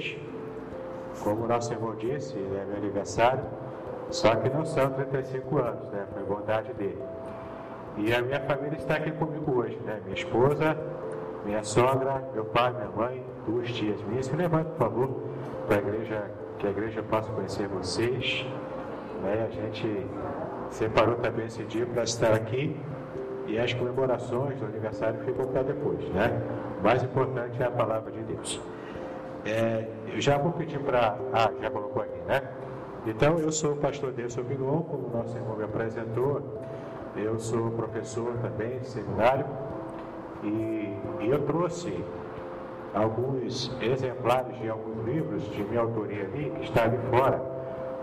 hoje. Como o nosso irmão disse, é meu aniversário, só que não são 35 anos, né? Foi vontade dele. E a minha família está aqui comigo hoje, né? Minha esposa, minha sogra, meu pai, minha mãe, duas tias minhas. Se levante, por favor, para a igreja, que a igreja possa conhecer vocês. Né? A gente separou também esse dia para estar aqui e as comemorações do aniversário ficam para depois, né? O mais importante é a palavra de Deus. É, eu já vou pedir para. Ah, já colocou aqui, né? Então, eu sou o pastor Deus Bigon, como o nosso irmão me apresentou. Eu sou professor também de seminário e, e eu trouxe alguns exemplares de alguns livros de minha autoria ali, que está ali fora.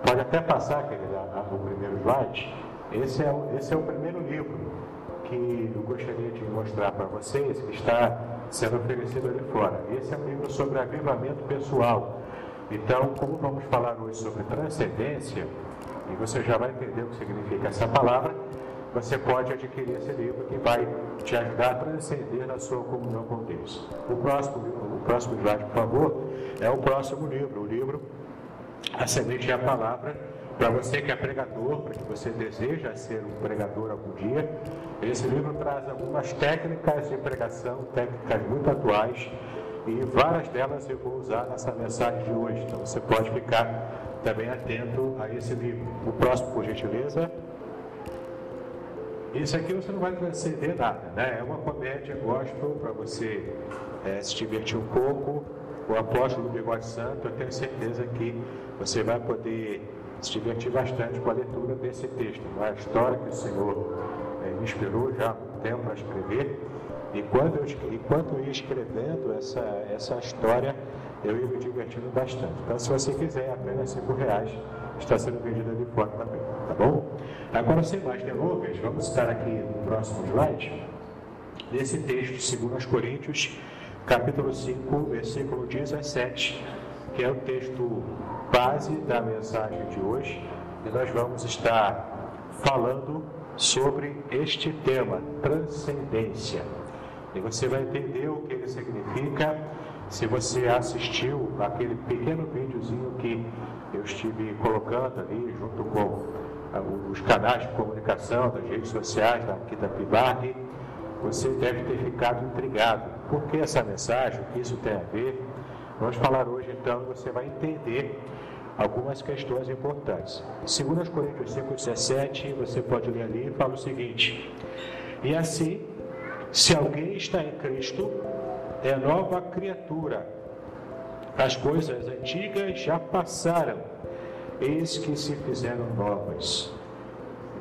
Pode até passar, querida, o primeiro slide. Esse é, esse é o primeiro livro que eu gostaria de mostrar para vocês, que está sendo oferecido ali fora. Esse é um livro sobre avivamento pessoal. Então, como vamos falar hoje sobre transcendência, e você já vai entender o que significa essa palavra, você pode adquirir esse livro que vai te ajudar a transcender na sua comunhão com Deus. O próximo, o próximo slide, por favor, é o próximo livro, o livro A a Palavra, para você que é pregador, para que você deseja ser um pregador algum dia, esse livro traz algumas técnicas de pregação, técnicas muito atuais, e várias delas eu vou usar nessa mensagem de hoje. Então você pode ficar também atento a esse livro. O próximo, por gentileza. Isso aqui você não vai transcender nada, né? É uma comédia gospel para você é, se divertir um pouco. O apóstolo do Bigode Santo, eu tenho certeza que você vai poder se divertir bastante com a leitura desse texto. A história que o Senhor é, me inspirou já há um tempo para escrever. E quando eu, enquanto eu ia escrevendo essa, essa história, eu ia me divertindo bastante. Então, se você quiser, apenas cinco reais está sendo vendido ali fora também, tá bom? Agora, sem mais delongas, vamos estar aqui no próximo slide, nesse texto, 2 Coríntios, capítulo 5, versículo 17, que é o texto base da mensagem de hoje, e nós vamos estar falando sobre este tema, transcendência. E você vai entender o que ele significa se você assistiu aquele pequeno videozinho que eu estive colocando ali, junto com ah, os canais de comunicação das redes sociais aqui da PIBARG, você deve ter ficado intrigado. Por que essa mensagem? O que isso tem a ver? Vamos falar hoje então, você vai entender algumas questões importantes. Segundo as Coríntios 5,17, você pode ler ali fala o seguinte: E assim, se alguém está em Cristo, é nova criatura. As coisas antigas já passaram, eis que se fizeram novas.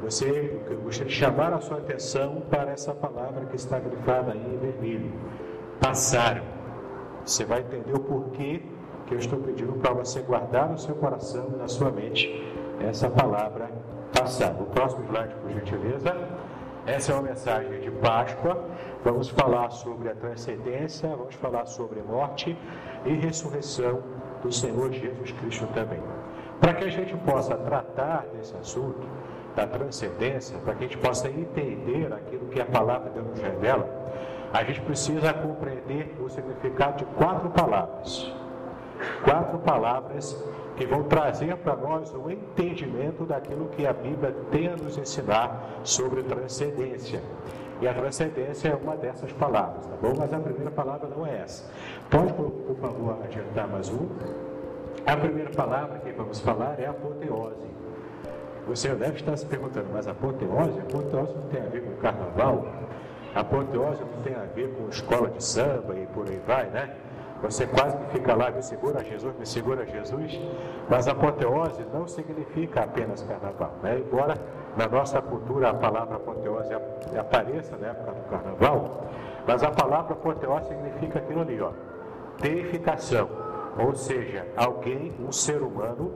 Você, eu gostaria de chamar a sua atenção para essa palavra que está grifada aí em vermelho. Passaram. Você vai entender o porquê que eu estou pedindo para você guardar no seu coração e na sua mente essa palavra passar. O próximo slide, por gentileza. Essa é uma mensagem de Páscoa. Vamos falar sobre a transcendência, vamos falar sobre morte e ressurreição do Senhor Jesus Cristo também. Para que a gente possa tratar desse assunto, da transcendência, para que a gente possa entender aquilo que a palavra de Deus nos revela, a gente precisa compreender o significado de quatro palavras. Quatro palavras que vão trazer para nós o entendimento daquilo que a Bíblia tem a nos ensinar sobre transcendência. E a transcendência é uma dessas palavras, tá bom? Mas a primeira palavra não é essa. Pode, por favor, adiantar mais um? A primeira palavra que vamos falar é apoteose. Você deve estar se perguntando, mas apoteose? Apoteose não tem a ver com carnaval? Apoteose não tem a ver com escola de samba e por aí vai, né? Você quase que fica lá, me segura Jesus, me segura Jesus. Mas apoteose não significa apenas carnaval, né? Embora na nossa cultura a palavra apoteose apareça na época do carnaval, mas a palavra apoteose significa aquilo ali, ó, deificação. Ou seja, alguém, um ser humano,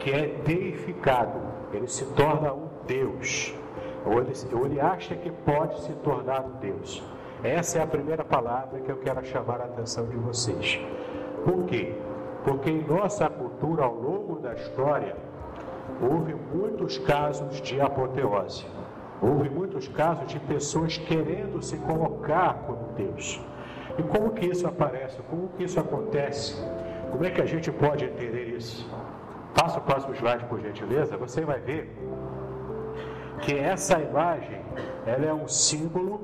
que é deificado, ele se torna um Deus, ou ele, ou ele acha que pode se tornar um Deus. Essa é a primeira palavra que eu quero chamar a atenção de vocês. Por quê? Porque em nossa cultura, ao longo da história, houve muitos casos de apoteose. Houve muitos casos de pessoas querendo se colocar como Deus. E como que isso aparece? Como que isso acontece? Como é que a gente pode entender isso? Passa o próximo slide, por gentileza. Você vai ver que essa imagem ela é um símbolo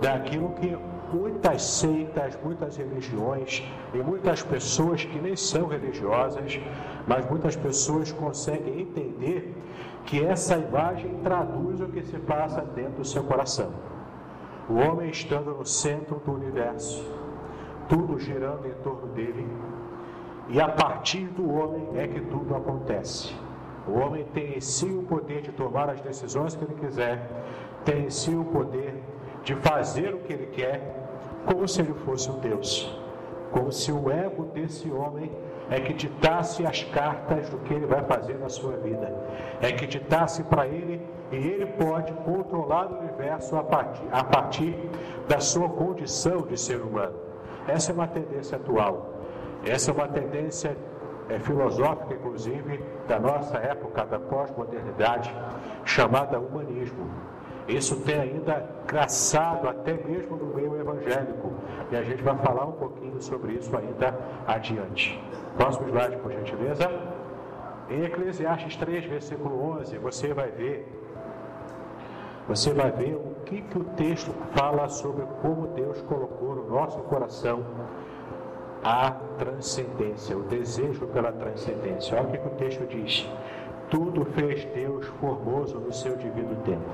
daquilo que muitas seitas, muitas religiões e muitas pessoas que nem são religiosas, mas muitas pessoas conseguem entender que essa imagem traduz o que se passa dentro do seu coração. O homem estando no centro do universo, tudo girando em torno dele, e a partir do homem é que tudo acontece. O homem tem em si o poder de tomar as decisões que ele quiser, tem em si o poder de fazer o que ele quer, como se ele fosse um Deus. Como se o ego desse homem é que ditasse as cartas do que ele vai fazer na sua vida. É que ditasse para ele e ele pode controlar o universo a partir, a partir da sua condição de ser humano. Essa é uma tendência atual. Essa é uma tendência é, filosófica, inclusive, da nossa época, da pós-modernidade, chamada humanismo. Isso tem ainda graçado até mesmo no meio evangélico. E a gente vai falar um pouquinho sobre isso ainda adiante. Próximo slide, por gentileza. Em Eclesiastes 3, versículo 11, você vai ver você vai ver o que, que o texto fala sobre como Deus colocou no nosso coração a transcendência, o desejo pela transcendência. Olha o que o texto diz: Tudo fez Deus formoso no seu devido tempo.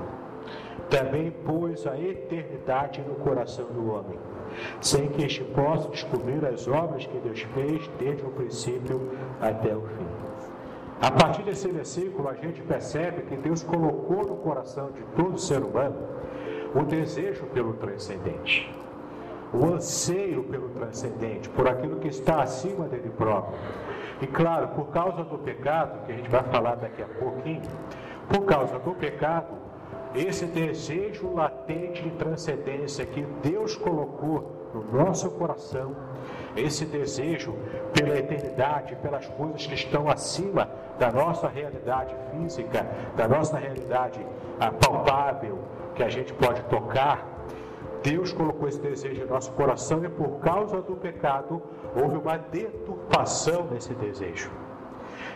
Também pôs a eternidade no coração do homem, sem que este possa descobrir as obras que Deus fez desde o princípio até o fim. A partir desse versículo, a gente percebe que Deus colocou no coração de todo ser humano o desejo pelo transcendente o anseio pelo transcendente, por aquilo que está acima dele próprio. E claro, por causa do pecado, que a gente vai falar daqui a pouquinho, por causa do pecado, esse desejo latente de transcendência que Deus colocou no nosso coração, esse desejo pela eternidade, pelas coisas que estão acima da nossa realidade física, da nossa realidade palpável, que a gente pode tocar, Deus colocou esse desejo em nosso coração e por causa do pecado houve uma deturpação nesse desejo.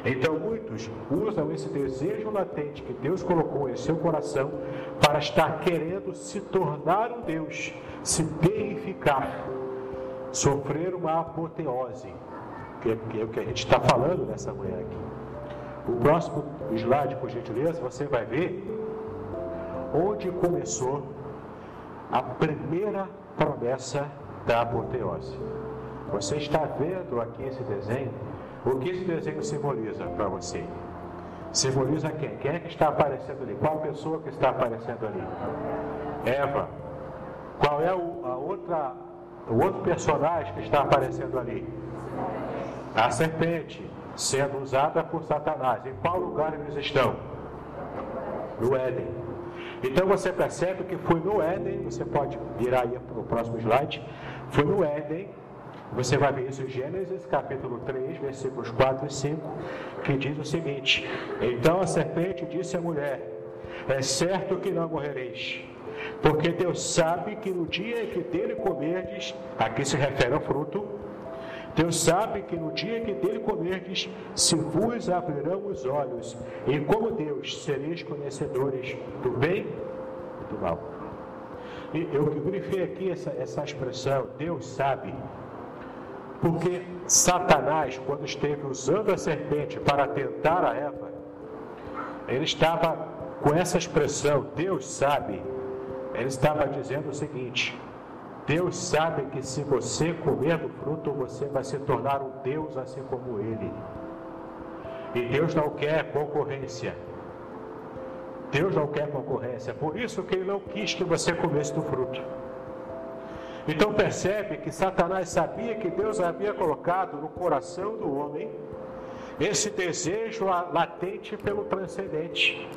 Então muitos usam esse desejo latente que Deus colocou em seu coração para estar querendo se tornar um Deus, se deificar, sofrer uma apoteose, que é o que a gente está falando nessa manhã aqui. O próximo slide, por gentileza, você vai ver onde começou a primeira promessa da apoteose. Você está vendo aqui esse desenho? O que esse desenho simboliza para você? Simboliza quem? Quem é que está aparecendo ali? Qual pessoa que está aparecendo ali? Eva. Qual é o, a outra, o outro personagem que está aparecendo ali? A serpente, sendo usada por Satanás. Em qual lugar eles estão? No Éden. Então você percebe que foi no Éden, você pode virar aí para o próximo slide, foi no Éden você vai ver isso em Gênesis capítulo 3, versículos 4 e 5, que diz o seguinte: Então a serpente disse à mulher: É certo que não morrereis, porque Deus sabe que no dia em que dele comerdes, aqui se refere ao fruto, Deus sabe que no dia que dele comerdes, se vos abrirão os olhos, e como Deus sereis conhecedores do bem e do mal. E eu grifei aqui essa, essa expressão, Deus sabe. Porque Satanás, quando esteve usando a serpente para tentar a Eva, ele estava com essa expressão, Deus sabe, ele estava dizendo o seguinte: Deus sabe que se você comer do fruto, você vai se tornar um Deus assim como ele. E Deus não quer concorrência. Deus não quer concorrência. Por isso que ele não quis que você comesse do fruto. Então percebe que Satanás sabia que Deus havia colocado no coração do homem esse desejo latente pelo transcendente.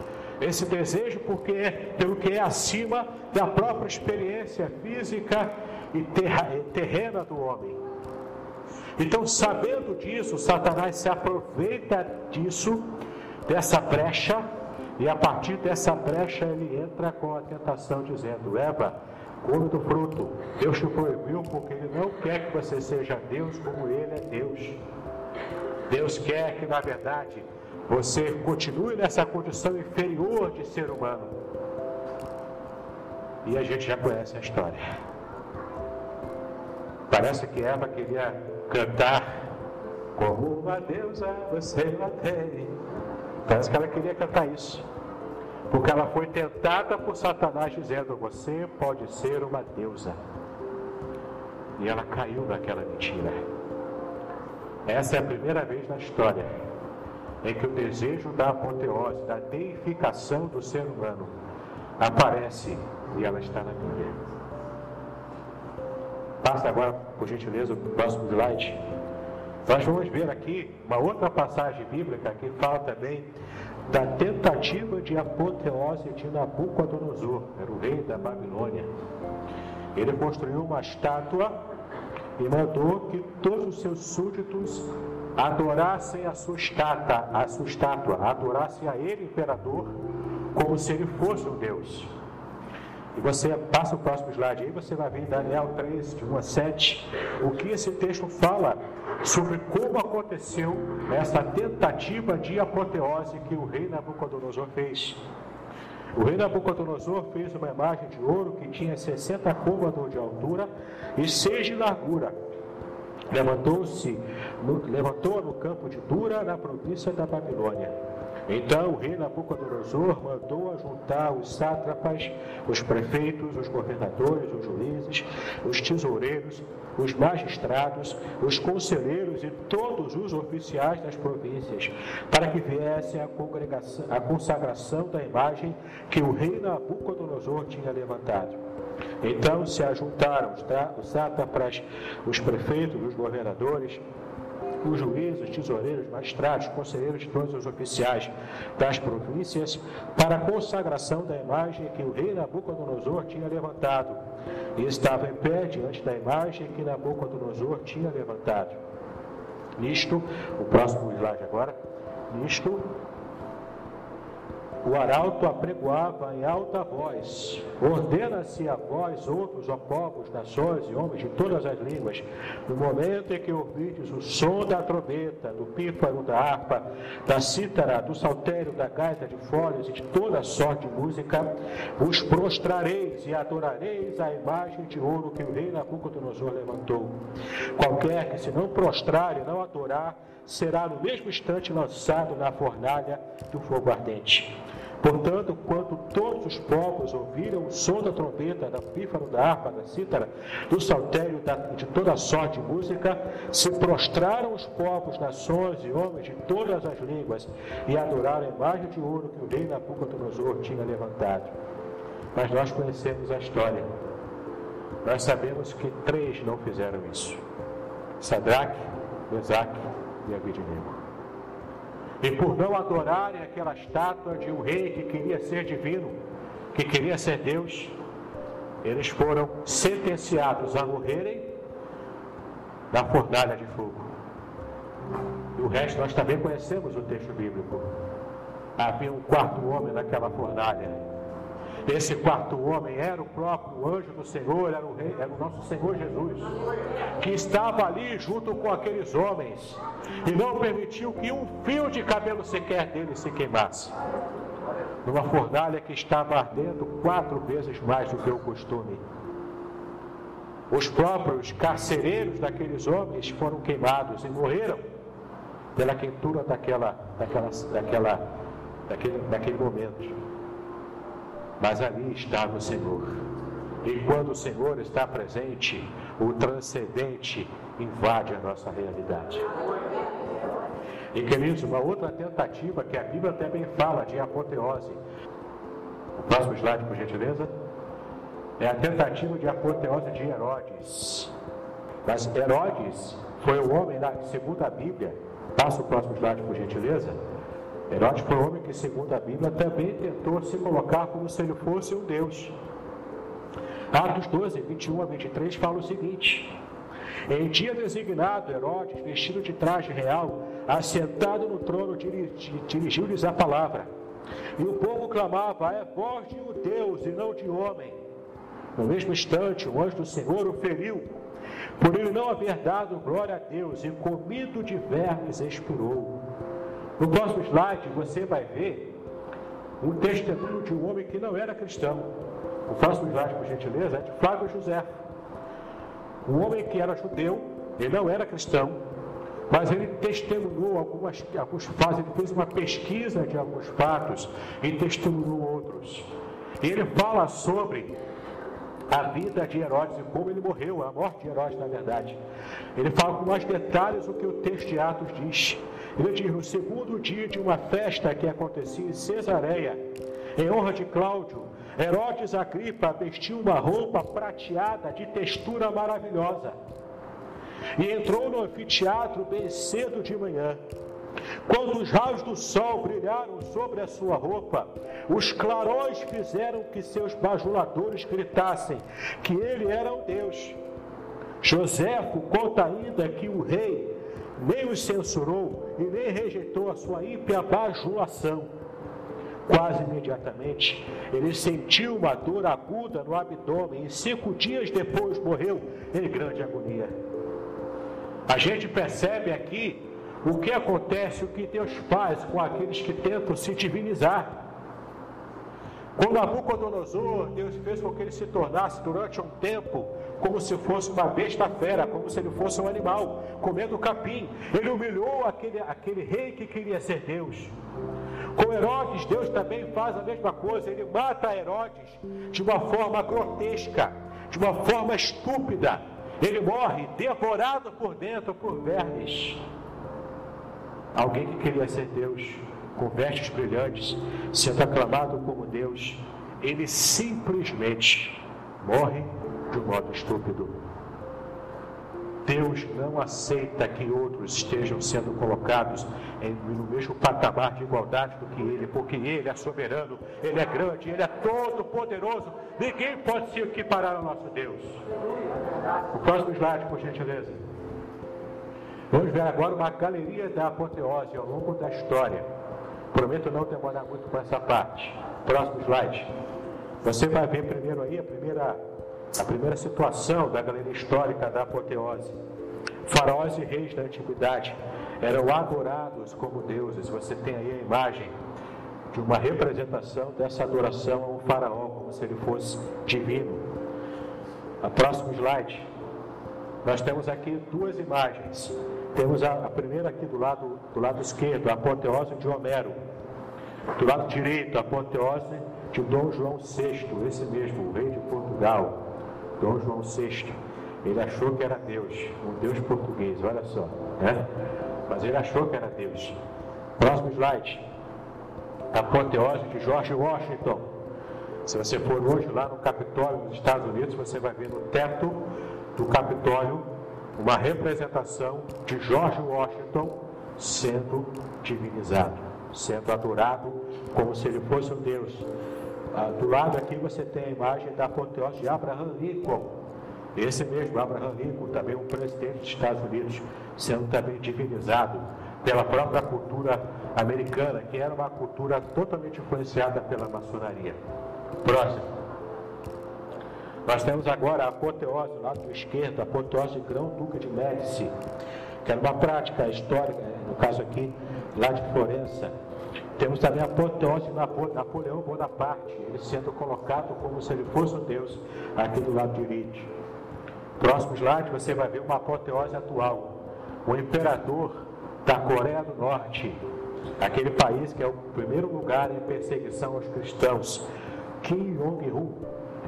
Esse desejo porque é, pelo que é acima da própria experiência física e terrena do homem. Então, sabendo disso, Satanás se aproveita disso, dessa brecha, e a partir dessa brecha ele entra com a tentação dizendo: Eva, come do fruto. Deus te proibiu porque Ele não quer que você seja Deus como Ele é Deus. Deus quer que, na verdade, você continue nessa condição inferior de ser humano. E a gente já conhece a história. Parece que Eva queria cantar como uma deusa você tem. Parece que ela queria cantar isso. Porque ela foi tentada por Satanás dizendo: Você pode ser uma deusa. E ela caiu naquela mentira. Essa é a primeira vez na história em que o desejo da apoteose, da deificação do ser humano, aparece e ela está na Bíblia. Passa agora, por gentileza, o próximo slide. Nós vamos ver aqui uma outra passagem bíblica que fala também da tentativa de apoteose de Nabucodonosor, era o rei da Babilônia. Ele construiu uma estátua e mandou que todos os seus súditos adorassem a sua estátua, a sua estátua, adorassem a ele, imperador, como se ele fosse um Deus. E você passa o próximo slide aí, você vai ver em Daniel 3, de 1 a 7, o que esse texto fala sobre como aconteceu essa tentativa de apoteose que o rei Nabucodonosor fez. O rei Nabucodonosor fez uma imagem de ouro que tinha 60 côvados de altura e 6 de largura. Levantou-se, levantou no campo de Dura, na província da Babilônia. Então o rei Nabucodonosor mandou ajuntar os sátrapas, os prefeitos, os governadores, os juízes, os tesoureiros, os magistrados, os conselheiros e todos os oficiais das províncias, para que viessem a, a consagração da imagem que o rei Nabucodonosor tinha levantado. Então se ajuntaram os sátrapas, os prefeitos, os governadores, os juízes, tesoureiros, magistrados, conselheiros e todos os oficiais das províncias para a consagração da imagem que o rei Nabucodonosor tinha levantado. E estava em pé diante da imagem que Nabucodonosor tinha levantado. Nisto, o próximo slide agora, nisto, o arauto apregoava em alta voz: Ordena-se a vós, outros, ó povos, nações e homens de todas as línguas, no momento em que ouvides o som da trombeta, do pífaro, da harpa, da cítara, do saltério, da gaita de folhas e de toda sorte de música, vos prostrareis e adorareis a imagem de ouro que o rei Nabucodonosor levantou. Qualquer que se não prostrar e não adorar, será no mesmo instante lançado na fornalha do fogo ardente. Portanto, quando todos os povos ouviram o som da trombeta, da pífaro, da harpa, da cítara, do saltério, da, de toda sorte de música, se prostraram os povos, nações e homens de todas as línguas e adoraram a imagem de ouro que o rei Nabucodonosor tinha levantado. Mas nós conhecemos a história. Nós sabemos que três não fizeram isso: Sadraque, Mesaque e Abidnego. E por não adorarem aquela estátua de um rei que queria ser divino, que queria ser Deus, eles foram sentenciados a morrerem na fornalha de fogo. E o resto nós também conhecemos o texto bíblico. Havia um quarto homem naquela fornalha esse quarto homem era o próprio anjo do Senhor, era o, rei, era o nosso Senhor Jesus, que estava ali junto com aqueles homens e não permitiu que um fio de cabelo sequer dele se queimasse. Numa fornalha que estava ardendo quatro vezes mais do que o costume. Os próprios carcereiros daqueles homens foram queimados e morreram pela quentura daquela, daquela, daquela, daquele, daquele momento. Mas ali estava o Senhor. E quando o Senhor está presente, o transcendente invade a nossa realidade. E queridos, uma outra tentativa que a Bíblia também fala de apoteose. O próximo slide, por gentileza. É a tentativa de apoteose de Herodes. Mas Herodes foi o homem, segundo a Bíblia. Passa o próximo slide, por gentileza Herodes foi um homem que, segundo a Bíblia, também tentou se colocar como se ele fosse um Deus. Atos 12, 21 a 23 fala o seguinte: Em dia designado, Herodes, vestido de traje real, assentado no trono, dirigiu-lhes a palavra. E o povo clamava: É voz de um Deus e não de homem. No mesmo instante, o anjo do Senhor o feriu, por ele não haver dado glória a Deus, e comido de vermes expirou. No próximo slide você vai ver um testemunho de um homem que não era cristão. O próximo slide, por gentileza, é de Flávio José. Um homem que era judeu, ele não era cristão, mas ele testemunhou algumas, alguns fatos, ele fez uma pesquisa de alguns fatos e testemunhou outros. E ele fala sobre a vida de Herodes e como ele morreu, a morte de Herodes, na verdade. Ele fala com mais detalhes o que o texto de Atos diz. Diz: no segundo dia de uma festa que acontecia em Cesareia, em honra de Cláudio, Herodes Agripa vestiu uma roupa prateada de textura maravilhosa e entrou no anfiteatro bem cedo de manhã. Quando os raios do sol brilharam sobre a sua roupa, os clarões fizeram que seus bajuladores gritassem que ele era um Deus. Joséfo conta ainda que o rei nem os censurou e nem rejeitou a sua ímpia bajulação. Quase imediatamente, ele sentiu uma dor aguda no abdômen e cinco dias depois morreu em grande agonia. A gente percebe aqui o que acontece, o que Deus faz com aqueles que tentam se divinizar. Com Nabucodonosor, Deus fez com que ele se tornasse durante um tempo como se fosse uma besta fera, como se ele fosse um animal, comendo capim. Ele humilhou aquele, aquele rei que queria ser Deus. Com Herodes, Deus também faz a mesma coisa. Ele mata Herodes de uma forma grotesca, de uma forma estúpida. Ele morre devorado por dentro por vermes. Alguém que queria ser Deus, com vestes brilhantes, sendo aclamado como Deus, ele simplesmente morre de um modo estúpido. Deus não aceita que outros estejam sendo colocados em, no mesmo patamar de igualdade do que Ele, porque Ele é soberano, Ele é grande, Ele é todo poderoso. Ninguém pode se equiparar ao nosso Deus. O próximo slide, por gentileza. Vamos ver agora uma galeria da apoteose ao longo da história. Prometo não demorar muito com essa parte. Próximo slide. Você vai ver primeiro aí a primeira, a primeira situação da galeria histórica da apoteose. Faraós e reis da antiguidade eram adorados como deuses. Você tem aí a imagem de uma representação dessa adoração ao faraó, como se ele fosse divino. A próximo slide. Nós temos aqui duas imagens. Temos a, a, primeira aqui do lado, do lado esquerdo, a apoteose de Homero. Do lado direito, a apoteose de Dom João VI, esse mesmo, o rei de Portugal, Dom João VI. Ele achou que era Deus, um Deus português, olha só. Né? Mas ele achou que era Deus. Próximo slide. Apoteose de George Washington. Se você for hoje lá no Capitólio dos Estados Unidos, você vai ver no teto do Capitólio uma representação de George Washington sendo divinizado, sendo adorado como se ele fosse um Deus. Ah, do lado aqui você tem a imagem da apoteose de Abraham Lincoln. Esse mesmo Abraham Lincoln, também um presidente dos Estados Unidos, sendo também divinizado pela própria cultura americana, que era uma cultura totalmente influenciada pela maçonaria. Próximo. Nós temos agora a apoteose, do lado esquerdo, a apoteose de Grão-Duca de Médici, que era uma prática histórica, no caso aqui, lá de Florença. Temos também a apoteose de Napoleão Bonaparte, ele sendo colocado como se ele fosse um deus aqui do lado direito. Próximo slide, você vai ver uma apoteose atual. O imperador da Coreia do Norte, aquele país que é o primeiro lugar em perseguição aos cristãos, Kim Jong-un,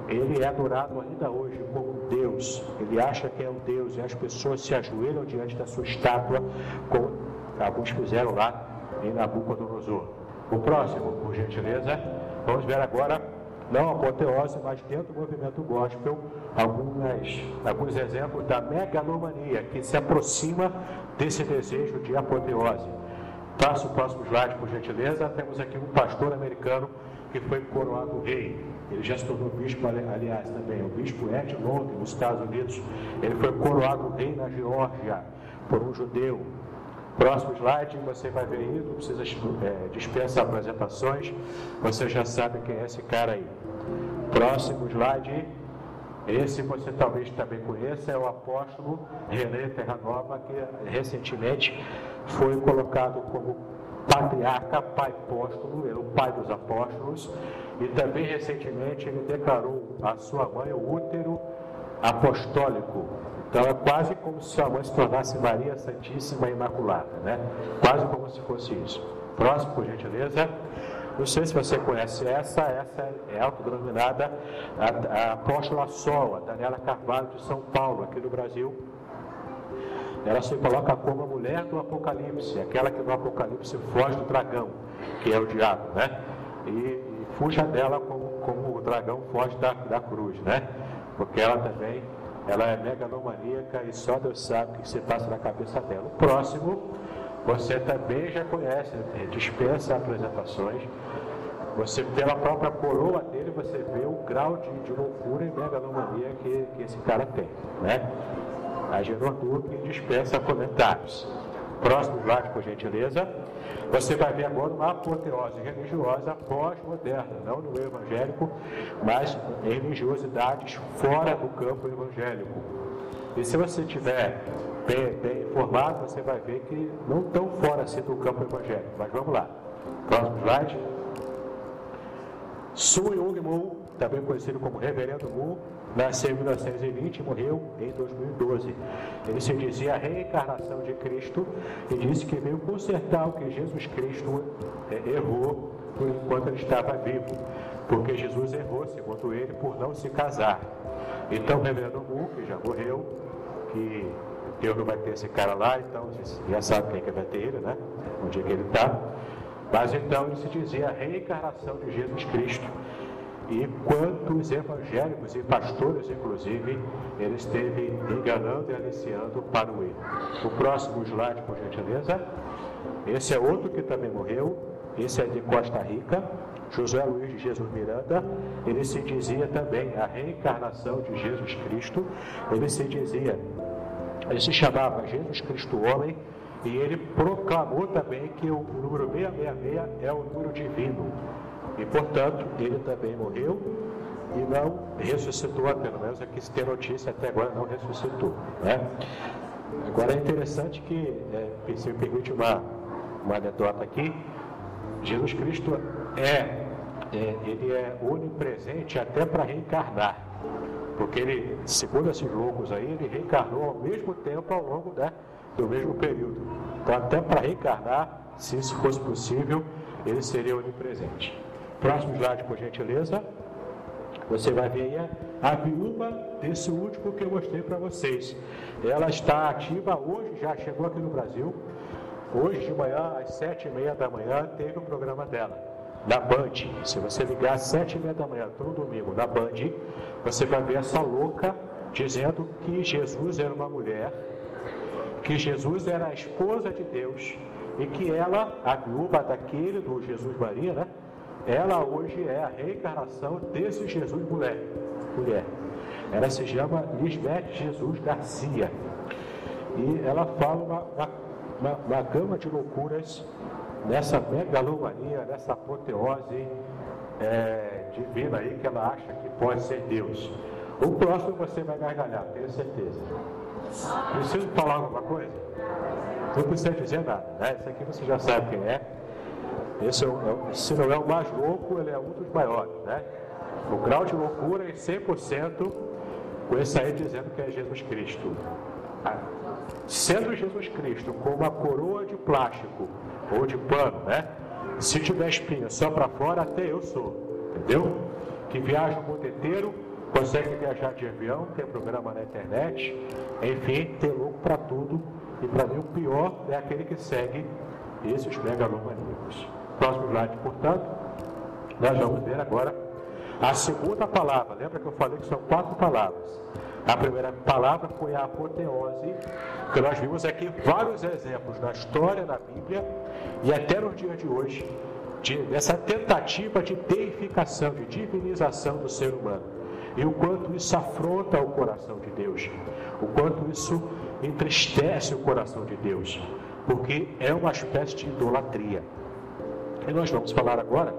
ele é adorado ainda hoje como Deus. Ele acha que é um Deus e as pessoas se ajoelham diante da sua estátua, como alguns fizeram lá em Nabucodonosor. O próximo, por gentileza, vamos ver agora, não apoteose, mas dentro do movimento gospel, algumas, alguns exemplos da megalomania que se aproxima desse desejo de apoteose. Passo o próximo slide, por gentileza. Temos aqui um pastor americano que foi coroado rei. Ele já se tornou bispo, aliás, também. O bispo Ed Long, nos Estados Unidos, ele foi coroado rei na Geórgia por um judeu. Próximo slide, você vai ver aí, não precisa é, dispensar apresentações, você já sabe quem é esse cara aí. Próximo slide, esse você talvez também conheça, é o apóstolo René Terranova, que recentemente foi colocado como patriarca, pai apóstolo, é o pai dos apóstolos, e também recentemente ele declarou a sua mãe o útero apostólico. Então é quase como se sua mãe se tornasse Maria Santíssima Imaculada, né? Quase como se fosse isso. Próximo, por gentileza. Não sei se você conhece essa, essa é autodenominada a, a apóstola Sol, a Daniela Carvalho de São Paulo, aqui no Brasil ela se coloca como a mulher do Apocalipse, aquela que no Apocalipse foge do dragão, que é o diabo, né? E, e fuja dela como, como o dragão foge da, da cruz, né? Porque ela também, ela é megalomaníaca e só Deus sabe o que se passa na cabeça dela. O próximo, você também já conhece, né? dispensa apresentações. Você, pela própria coroa dele, você vê o grau de, de loucura e megalomania que, que esse cara tem, né? Agenor Duque dispensa comentários. Próximo slide, por gentileza. Você vai ver agora uma apoteose religiosa pós-moderna, não no evangélico, mas em religiosidades fora do campo evangélico. E se você estiver bem, bem, informado, você vai ver que não tão fora assim do campo evangélico. Mas vamos lá. Próximo slide. Sun Young Moon, também conhecido como Reverendo Moon, nasceu em 1920 e morreu em 2012. Ele se dizia a reencarnação de Cristo e disse que veio consertar o que Jesus Cristo é, errou por enquanto ele estava vivo, porque Jesus errou, segundo ele, por não se casar. Então, o reverendo Mu, que já morreu, que Deus não vai ter esse cara lá, então já sabe quem que vai ter ele, né? Onde é que ele está. Mas então ele se dizia a reencarnação de Jesus Cristo e quantos evangélicos e pastores, inclusive, ele esteve enganando e aliciando para o erro. O próximo slide, por gentileza. Esse é outro que também morreu, esse é de Costa Rica, José Luiz de Jesus Miranda, ele se dizia também a reencarnação de Jesus Cristo, ele se dizia, ele se chamava Jesus Cristo Homem, e ele proclamou também que o número 666 é o número divino. E, portanto, ele também morreu e não ressuscitou, pelo menos aqui se tem notícia, até agora não ressuscitou. Né? Agora é interessante que, é, se me permite uma, uma anedota aqui, Jesus Cristo é, é ele é onipresente até para reencarnar. Porque ele, segundo esses loucos aí, ele reencarnou ao mesmo tempo ao longo né, do mesmo período. Então, até para reencarnar, se isso fosse possível, ele seria onipresente. Próximo slide, por gentileza. Você vai ver aí a viúva desse último que eu mostrei para vocês. Ela está ativa hoje, já chegou aqui no Brasil. Hoje de manhã, às sete e meia da manhã, teve o programa dela, na Band. Se você ligar às sete e meia da manhã, todo domingo, na Band, você vai ver essa louca dizendo que Jesus era uma mulher, que Jesus era a esposa de Deus e que ela, a viúva daquele, do Jesus Maria, né? Ela hoje é a reencarnação desse Jesus mulher. mulher. Ela se chama Lisbeth Jesus Garcia. E ela fala uma, uma, uma, uma gama de loucuras nessa megalomania, nessa apoteose é, divina aí que ela acha que pode ser Deus. O próximo você vai gargalhar, tenho certeza. Preciso falar alguma coisa? Não precisa dizer nada, né? Esse aqui você já sabe quem é. Esse é o, se não é o mais louco, ele é um dos maiores, né? O grau de loucura é 100% com esse aí dizendo que é Jesus Cristo. Ah, sendo Jesus Cristo com uma coroa de plástico ou de pano, né? Se tiver espinha só para fora, até eu sou, entendeu? Que viaja o mundo inteiro, consegue viajar de avião, tem programa na internet, enfim, tem louco para tudo. E para mim o pior é aquele que segue esses megalomaníacos. Próximo slide, portanto, nós vamos ver agora a segunda palavra. Lembra que eu falei que são quatro palavras? A primeira palavra foi a apoteose, que nós vimos aqui vários exemplos na história, na Bíblia e até nos dias de hoje, de, dessa tentativa de deificação, de divinização do ser humano. E o quanto isso afronta o coração de Deus, o quanto isso entristece o coração de Deus, porque é uma espécie de idolatria. E nós vamos falar agora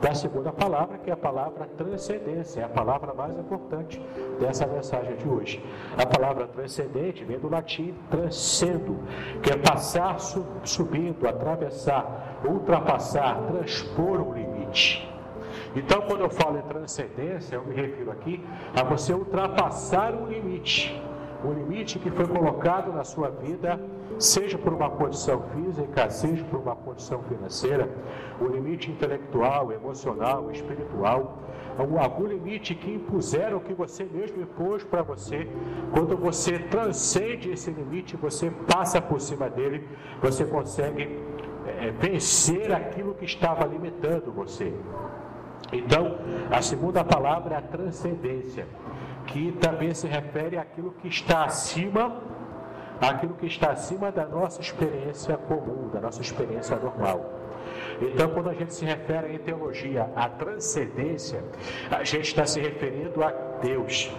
da segunda palavra, que é a palavra transcendência, é a palavra mais importante dessa mensagem de hoje. A palavra transcendente vem do latim transcendo, que é passar subindo, atravessar, ultrapassar, transpor um limite. Então, quando eu falo em transcendência, eu me refiro aqui a você ultrapassar um limite, um limite que foi colocado na sua vida seja por uma condição física, seja por uma condição financeira, o limite intelectual, emocional, espiritual, algum limite que impuseram que você mesmo impôs para você, quando você transcende esse limite, você passa por cima dele, você consegue é, vencer aquilo que estava limitando você. Então, a segunda palavra é a transcendência, que também se refere àquilo que está acima aquilo que está acima da nossa experiência comum, da nossa experiência normal. Então, quando a gente se refere em teologia à transcendência, a gente está se referindo a Deus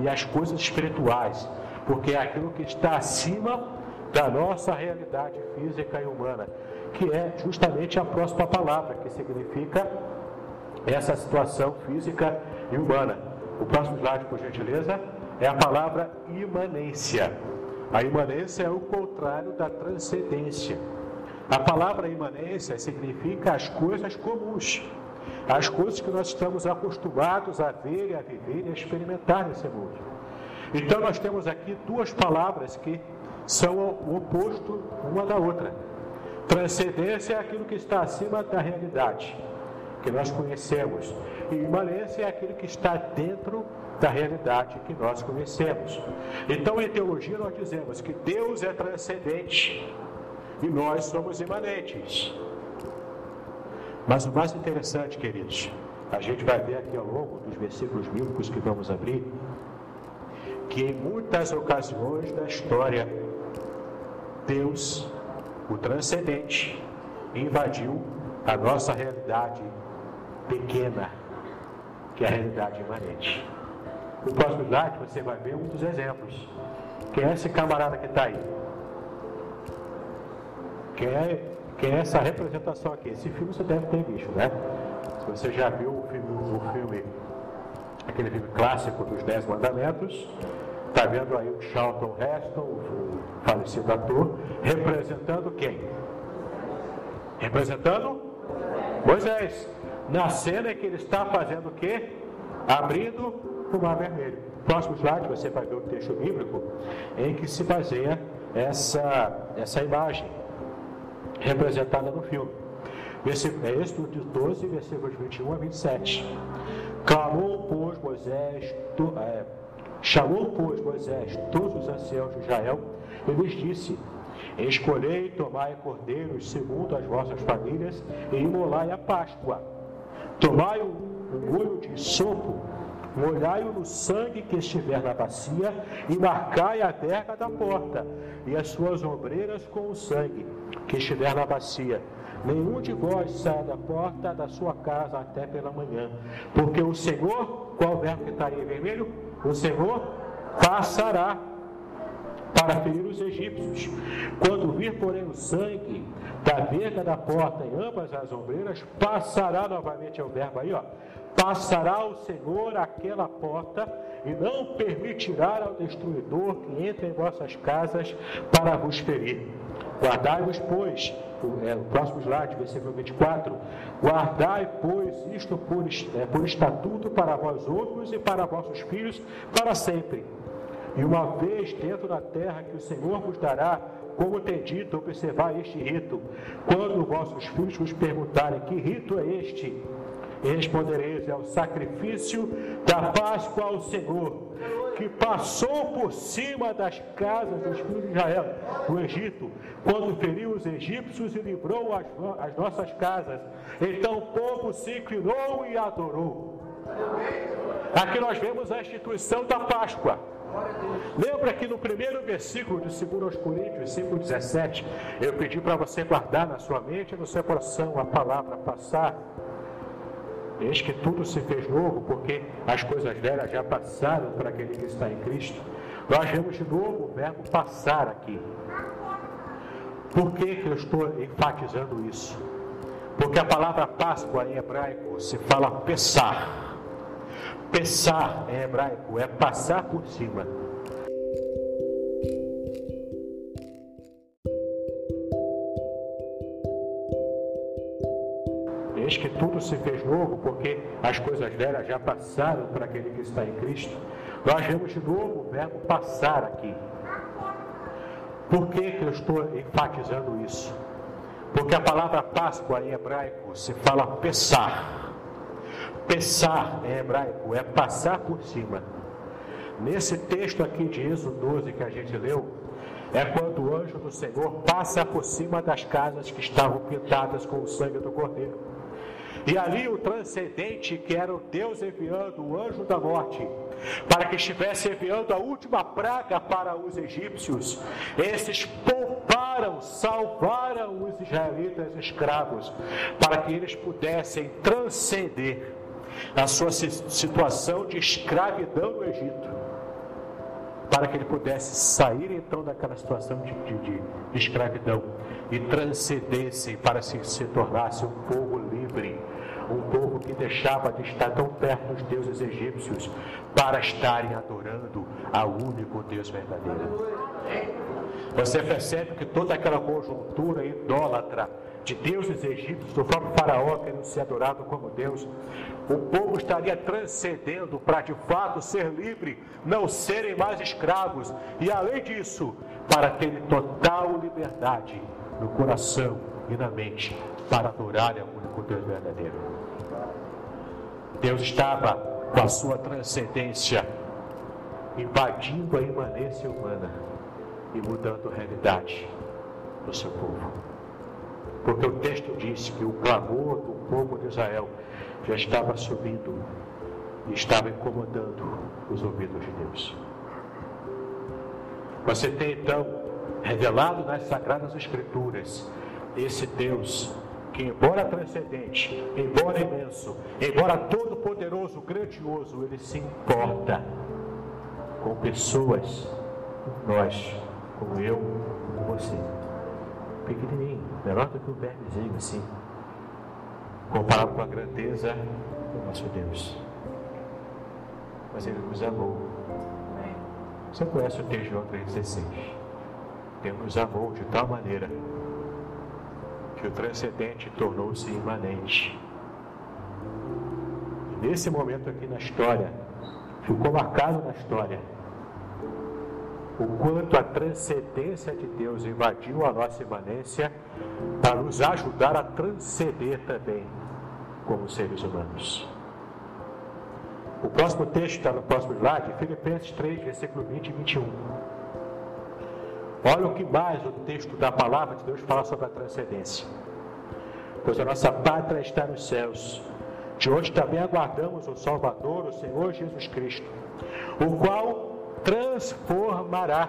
e às coisas espirituais, porque é aquilo que está acima da nossa realidade física e humana, que é justamente a próxima palavra, que significa essa situação física e humana. O próximo slide, por gentileza, é a palavra imanência. A imanência é o contrário da transcendência. A palavra imanência significa as coisas comuns, as coisas que nós estamos acostumados a ver, a viver e a experimentar nesse mundo. Então nós temos aqui duas palavras que são o oposto uma da outra. Transcendência é aquilo que está acima da realidade, que nós conhecemos, e imanência é aquilo que está dentro da realidade que nós conhecemos. Então, em teologia, nós dizemos que Deus é transcendente e nós somos imanentes. Mas o mais interessante, queridos, a gente vai ver aqui ao longo dos versículos bíblicos que vamos abrir, que em muitas ocasiões da história, Deus, o transcendente, invadiu a nossa realidade pequena, que é a realidade imanente. No próximo slide você vai ver um dos exemplos. Quem é esse camarada que está aí? que é, que é essa representação aqui. Esse filme você deve ter visto, né? Se você já viu o filme, o filme aquele filme clássico dos Dez Mandamentos, está vendo aí o Charlton Heston, o falecido ator, representando quem? Representando Moisés. Na cena em que ele está fazendo o quê? Abrindo o mar vermelho. Próximo slide você vai ver o texto bíblico em que se baseia essa, essa imagem representada no filme. É Êxodo 12, versículos 21 a 27. Clamou, pois, Moisés, tu, é, chamou, pois, Moisés todos os anciãos de Israel e lhes disse: Escolhei e tomai cordeiros segundo as vossas famílias e imolai a Páscoa. Tomai um molho de sopo, molhai-o no sangue que estiver na bacia e marcai a verga da porta e as suas ombreiras com o sangue que estiver na bacia Nenhum de vós sai da porta da sua casa até pela manhã, porque o Senhor, qual verbo que está aí vermelho? O Senhor passará para ferir os egípcios. Quando vir, porém, o sangue da verga da porta em ambas as ombreiras, passará novamente é o verbo aí, ó. Passará o Senhor aquela porta e não permitirá ao destruidor que entre em vossas casas para vos ferir. Guardai-vos, pois, é, o próximo slide, versículo 24: Guardai, pois, isto por, é, por estatuto para vós outros e para vossos filhos para sempre. E uma vez dentro da terra que o Senhor vos dará, como tem dito, observar este rito. Quando vossos filhos vos perguntarem que rito é este, respondereis: é o sacrifício da Páscoa ao Senhor que passou por cima das casas dos filhos de Israel no Egito, quando feriu os egípcios e livrou as, as nossas casas. Então o povo se inclinou e adorou. Aqui nós vemos a instituição da Páscoa. Lembra que no primeiro versículo de 2 Coríntios 5,17, eu pedi para você guardar na sua mente e no seu coração a palavra passar Eis que tudo se fez novo, porque as coisas velhas já passaram para aquele que está em Cristo. Nós vemos de novo o verbo passar aqui. Por que, que eu estou enfatizando isso? Porque a palavra Páscoa em hebraico se fala pensar. Pensar em hebraico é passar por cima. Eis que tudo se fez novo, porque as coisas velhas já passaram para aquele que está em Cristo. Nós vemos de novo o verbo passar aqui. Por que, que eu estou enfatizando isso? Porque a palavra Páscoa em hebraico se fala pensar. Pensar em hebraico é passar por cima. Nesse texto aqui de Êxodo 12 que a gente leu, é quando o anjo do Senhor passa por cima das casas que estavam pintadas com o sangue do cordeiro. E ali o transcendente, que era o Deus enviando o anjo da morte, para que estivesse enviando a última praga para os egípcios, esses pouparam, salvaram os israelitas escravos, para que eles pudessem transcender a sua situação de escravidão no Egito para que ele pudesse sair então daquela situação de, de, de escravidão e transcendessem para se, se tornasse um povo livre, um povo que deixava de estar tão perto dos deuses egípcios para estarem adorando ao único Deus verdadeiro. Você percebe que toda aquela conjuntura idólatra de deuses egípcios, do próprio faraó querendo ser adorado como Deus, o povo estaria transcendendo para de fato ser livre, não serem mais escravos, e além disso, para terem total liberdade no coração e na mente para adorarem ao único Deus verdadeiro. Deus estava com a sua transcendência invadindo a imanência humana e mudando a realidade do seu povo. Porque o texto diz que o clamor do povo de Israel já estava subindo e estava incomodando os ouvidos de Deus. Você tem então revelado nas Sagradas Escrituras esse Deus que, embora transcendente, embora imenso, embora todo-poderoso, grandioso, ele se importa com pessoas, nós, como eu, como você. pequenininho, menor do que um vermezinho assim, comparado com a grandeza do nosso Deus. Mas Ele nos amou. Você conhece o texto João 3,16? Ele nos amou de tal maneira que o transcendente tornou-se imanente. Nesse momento aqui na história, ficou marcado na história o quanto a transcendência de Deus invadiu a nossa imanência para nos ajudar a transcender também como seres humanos. O próximo texto está no próximo slide, Filipenses 3, versículo 20 e 21. Olha o que mais o texto da palavra de Deus fala sobre a transcendência. Pois a nossa pátria está nos céus, de onde também aguardamos o Salvador, o Senhor Jesus Cristo, o qual transformará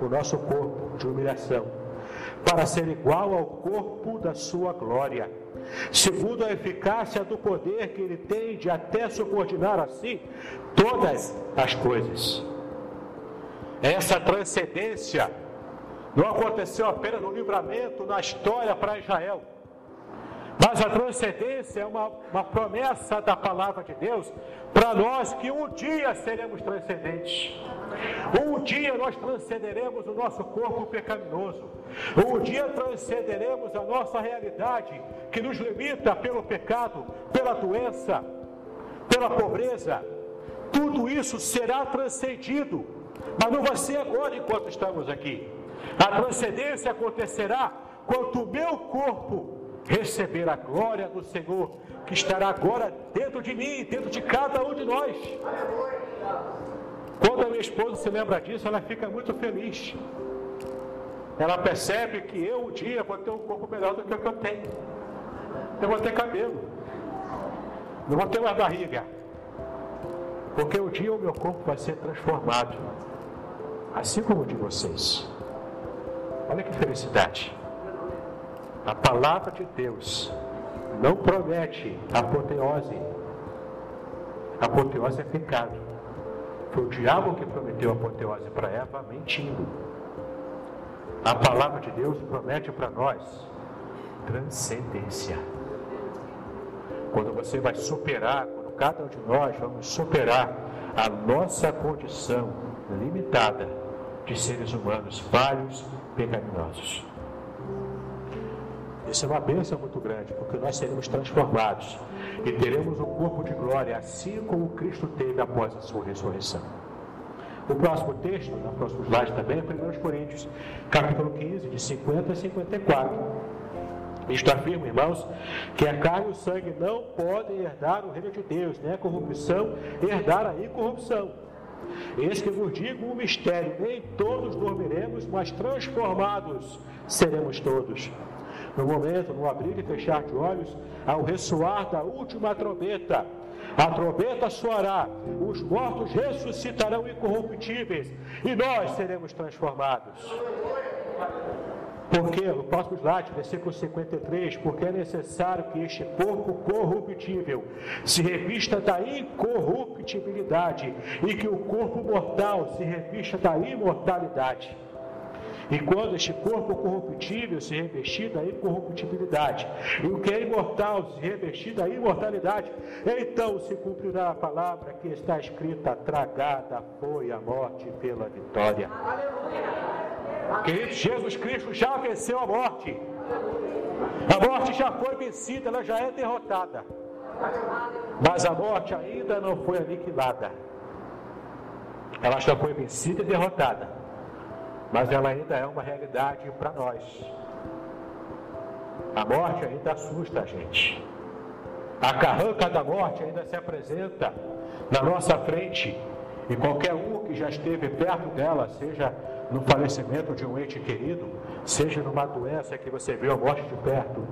o nosso corpo de humilhação para ser igual ao corpo da sua glória, segundo a eficácia do poder que ele tem de até subordinar a si todas as coisas. Essa transcendência não aconteceu apenas no livramento na história para Israel mas a transcendência é uma, uma promessa da palavra de Deus para nós que um dia seremos transcendentes. Um dia nós transcenderemos o nosso corpo pecaminoso. Um dia transcenderemos a nossa realidade que nos limita pelo pecado, pela doença, pela pobreza. Tudo isso será transcendido, mas não vai ser agora enquanto estamos aqui. A transcendência acontecerá quando o meu corpo receber a glória do Senhor, que estará agora dentro de mim, dentro de cada um de nós. Quando a minha esposa se lembra disso, ela fica muito feliz. Ela percebe que eu um dia vou ter um corpo melhor do que o que eu tenho. Eu vou ter cabelo. Não vou ter mais barriga. Porque um dia o meu corpo vai ser transformado. Assim como o de vocês. Olha que felicidade. A palavra de Deus não promete apoteose. Apoteose é pecado. Foi o diabo que prometeu apoteose para Eva, mentindo. A palavra de Deus promete para nós transcendência. Quando você vai superar, quando cada um de nós vamos superar a nossa condição limitada de seres humanos falhos, pecaminosos. Isso é uma bênção muito grande, porque nós seremos transformados e teremos um corpo de glória, assim como Cristo teve após a sua ressurreição. O próximo texto, no próximo slide também, é 1 Coríntios, capítulo 15, de 50 a 54. Isto afirma, irmãos, que a carne e o sangue não podem herdar o reino de Deus, né? Corrupção herdar a incorrupção. Eis que vos digo um mistério: nem todos dormiremos, mas transformados seremos todos no momento, no abrir e fechar de olhos, ao ressoar da última trombeta. A trombeta soará, os mortos ressuscitarão incorruptíveis e nós seremos transformados. Porque, no próximo slide, versículo 53, porque é necessário que este corpo corruptível se revista da incorruptibilidade e que o corpo mortal se revista da imortalidade. E quando este corpo corruptível se revestir da incorruptibilidade, e o que é imortal se revestir da imortalidade, então se cumprirá a palavra que está escrita: tragada foi a morte pela vitória. Queridos, Jesus Cristo já venceu a morte. A morte já foi vencida, ela já é derrotada. Mas a morte ainda não foi aniquilada. Ela já foi vencida e derrotada mas ela ainda é uma realidade para nós. A morte ainda assusta a gente. A carranca da morte ainda se apresenta na nossa frente. E qualquer um que já esteve perto dela, seja no falecimento de um ente querido, seja numa doença que você viu a morte de perto,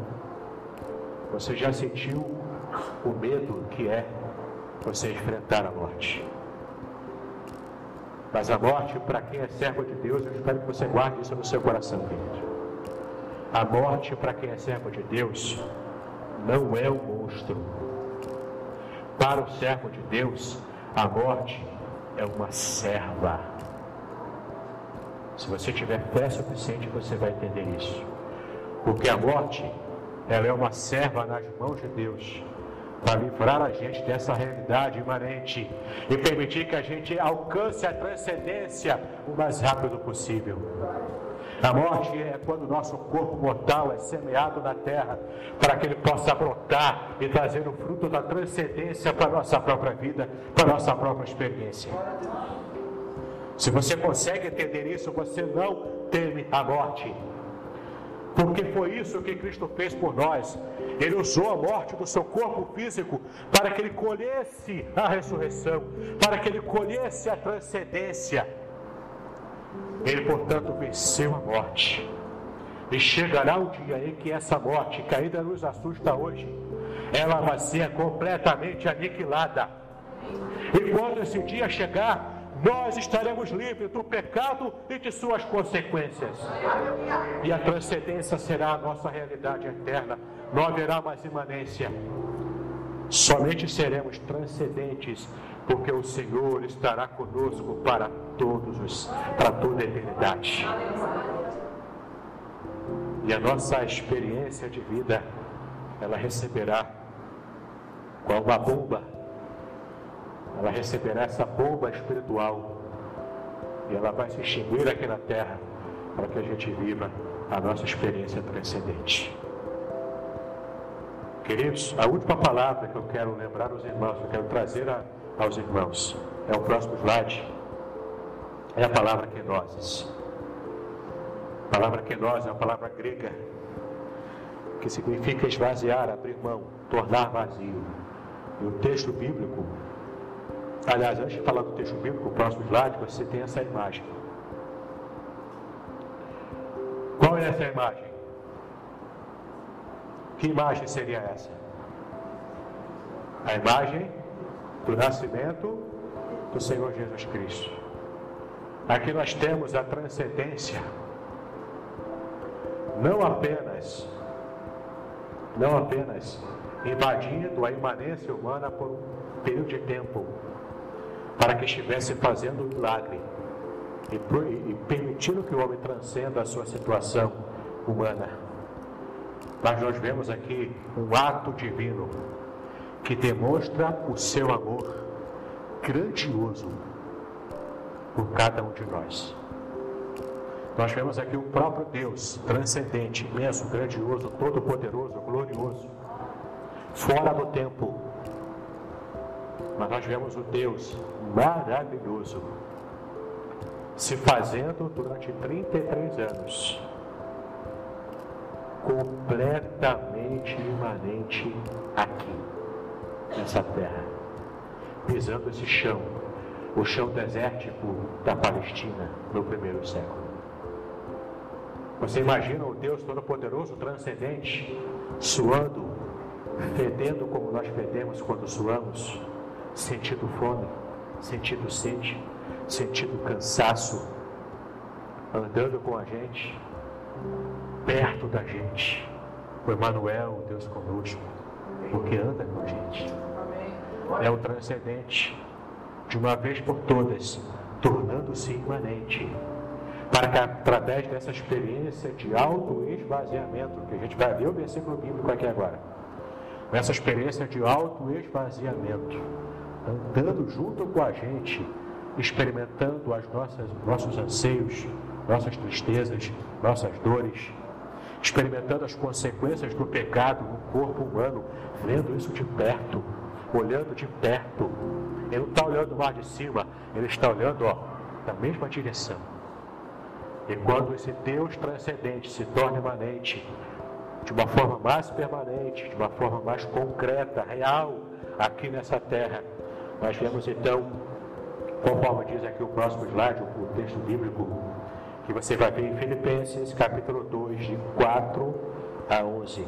você já sentiu o medo que é você enfrentar a morte. Mas a morte, para quem é servo de Deus, eu espero que você guarde isso no seu coração, querido. A morte, para quem é servo de Deus, não é um monstro. Para o servo de Deus, a morte é uma serva. Se você tiver fé suficiente, você vai entender isso. Porque a morte, ela é uma serva nas mãos de Deus para livrar a gente dessa realidade imanente e permitir que a gente alcance a transcendência o mais rápido possível. A morte é quando o nosso corpo mortal é semeado na terra para que ele possa brotar e trazer o fruto da transcendência para a nossa própria vida, para a nossa própria experiência. Se você consegue entender isso, você não teme a morte. Porque foi isso que Cristo fez por nós. Ele usou a morte do seu corpo físico para que ele colhesse a ressurreição, para que ele colhesse a transcendência. Ele, portanto, venceu a morte. E chegará o dia em que essa morte, que ainda nos assusta hoje, ela vai ser completamente aniquilada. E quando esse dia chegar, nós estaremos livres do pecado e de suas consequências. E a transcendência será a nossa realidade eterna. Não haverá mais imanência. Somente seremos transcendentes, porque o Senhor estará conosco para todos os, para toda a eternidade. E a nossa experiência de vida, ela receberá com uma bomba ela receberá essa bomba espiritual e ela vai se extinguir aqui na terra para que a gente viva a nossa experiência transcendente. Queridos, a última palavra que eu quero lembrar aos irmãos, que eu quero trazer a, aos irmãos, é o próximo slide, é a palavra kenosis. A palavra kenosis é uma palavra grega que significa esvaziar, abrir mão, tornar vazio. E o texto bíblico Aliás, antes de falar do texto bíblico, o próximo slide, você tem essa imagem. Qual é essa imagem? Que imagem seria essa? A imagem do nascimento do Senhor Jesus Cristo. Aqui nós temos a transcendência, não apenas, não apenas invadindo a imanência humana por um período de tempo, para que estivesse fazendo um milagre e, e permitindo que o homem transcenda a sua situação humana. Mas nós vemos aqui um ato divino que demonstra o seu amor grandioso por cada um de nós. Nós vemos aqui o próprio Deus, transcendente, imenso, grandioso, todo-poderoso, glorioso, fora do tempo, mas nós vemos o Deus maravilhoso se fazendo durante 33 anos completamente imanente aqui, nessa terra, pisando esse chão, o chão desértico da Palestina no primeiro século. Você imagina o Deus Todo-Poderoso, transcendente, suando, fedendo como nós fedemos quando suamos? Sentindo fome, sentindo sede, sentindo cansaço, andando com a gente, perto da gente. O Emmanuel, Deus conosco, porque anda com a gente. É o transcendente, de uma vez por todas, tornando-se imanente, para que através dessa experiência de auto-esvaziamento, que a gente vai ver o versículo bíblico aqui agora, essa experiência de auto-esvaziamento, andando junto com a gente, experimentando as nossas nossos anseios, nossas tristezas, nossas dores, experimentando as consequências do pecado no corpo humano, vendo isso de perto, olhando de perto. Ele não está olhando lá de cima, ele está olhando ó, na mesma direção. E quando esse Deus transcendente se torna imanente, de uma forma mais permanente, de uma forma mais concreta, real, aqui nessa terra, nós vemos então, conforme diz aqui o próximo slide, o texto bíblico, que você vai ver em Filipenses capítulo 2, de 4 a 11.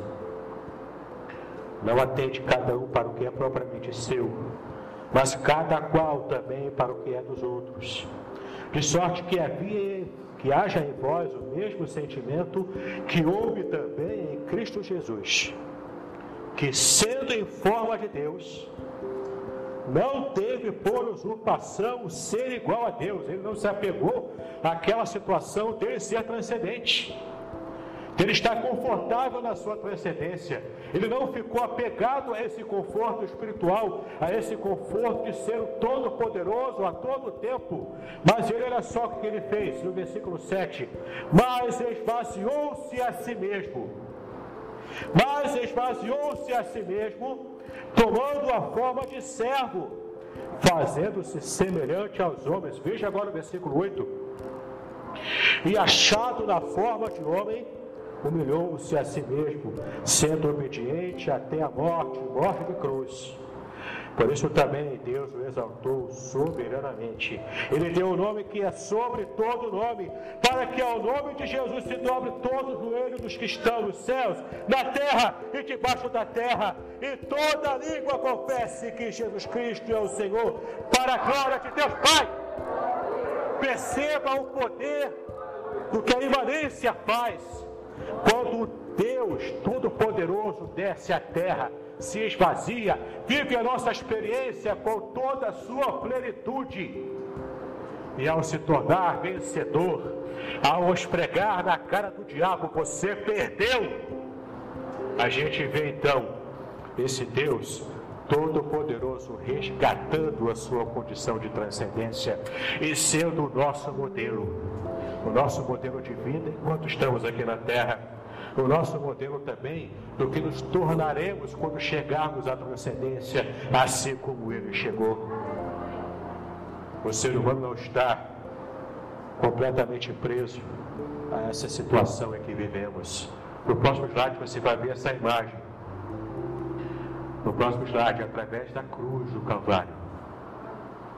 Não atende cada um para o que é propriamente seu, mas cada qual também para o que é dos outros. De sorte que havia que haja em vós o mesmo sentimento que houve também em Cristo Jesus, que sendo em forma de Deus, não teve por usurpação ser igual a Deus, ele não se apegou àquela situação dele ser transcendente. Ele está confortável na sua transcendência. Ele não ficou apegado a esse conforto espiritual, a esse conforto de ser o Todo-Poderoso a todo tempo. Mas ele, olha só o que ele fez, no versículo 7. Mas esvaziou-se a si mesmo. Mas esvaziou-se a si mesmo, tomando a forma de servo, fazendo-se semelhante aos homens. Veja agora o versículo 8. E achado na forma de homem, humilhou-se a si mesmo, sendo obediente até a morte, morte de cruz. Por isso também Deus o exaltou soberanamente. Ele deu o um nome que é sobre todo nome, para que ao nome de Jesus se dobre todo o joelho dos que estão nos céus, na terra e debaixo da terra, e toda língua confesse que Jesus Cristo é o Senhor, para a glória de Deus Pai. Perceba o poder do que a imanência faz quando Deus Todo-Poderoso desce à terra, se esvazia, vive a nossa experiência com toda a sua plenitude. E ao se tornar vencedor, ao esfregar na cara do diabo, você perdeu. A gente vê então esse Deus Todo-Poderoso resgatando a sua condição de transcendência e sendo o nosso modelo o nosso modelo de vida enquanto estamos aqui na Terra, o nosso modelo também do que nos tornaremos quando chegarmos à transcendência, assim como ele chegou. O ser humano não está completamente preso a essa situação em que vivemos. No próximo slide você vai ver essa imagem. No próximo slide, através da cruz do Calvário,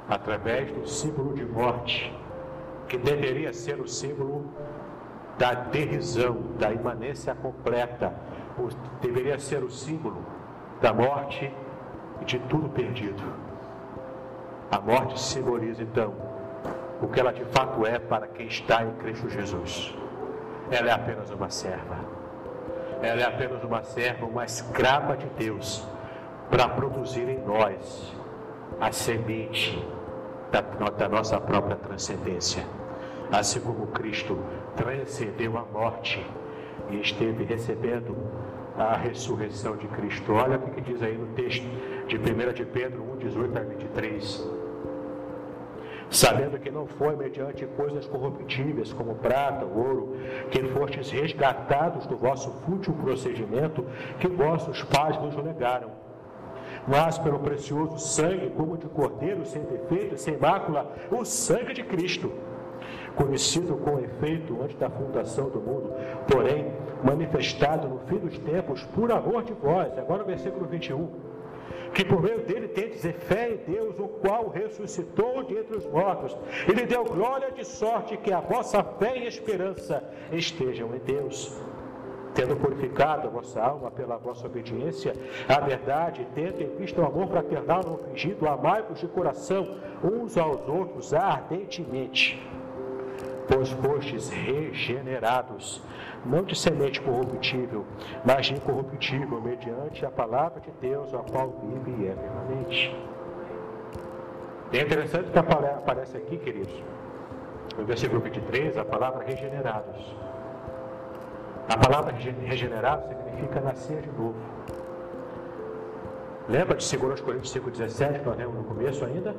através do símbolo de morte, que deveria ser o símbolo da derisão, da imanência completa, deveria ser o símbolo da morte e de tudo perdido. A morte simboliza então o que ela de fato é para quem está em Cristo Jesus. Ela é apenas uma serva. Ela é apenas uma serva, uma escrava de Deus, para produzir em nós a semente da, da nossa própria transcendência assim como Cristo transcendeu a morte e esteve recebendo a ressurreição de Cristo. Olha o que diz aí no texto de 1 de Pedro 1, 18 a 23. Sabendo que não foi mediante coisas corruptíveis, como prata, ouro, que fostes resgatados do vosso fútil procedimento que vossos pais vos legaram, mas pelo precioso sangue, como de cordeiro, sem defeito, sem mácula, o sangue de Cristo conhecido com efeito antes da fundação do mundo, porém manifestado no fim dos tempos por amor de vós. Agora o versículo 21. Que por meio dele tem dizer fé em Deus, o qual ressuscitou de entre os mortos. Ele deu glória de sorte que a vossa fé e esperança estejam em Deus tendo purificado a vossa alma pela vossa obediência à verdade, tendo em vista o amor fraternal não fingido, amai-vos de coração uns aos outros ardentemente pois fostes regenerados, não de semente corruptível, mas de incorruptível, mediante a palavra de Deus, a qual vive eternamente. É interessante que aparece aqui, queridos, no versículo 23, a palavra regenerados. A palavra regenerado significa nascer de novo. Lembra de 2 Coríntios 5,17 que nós lemos no começo ainda?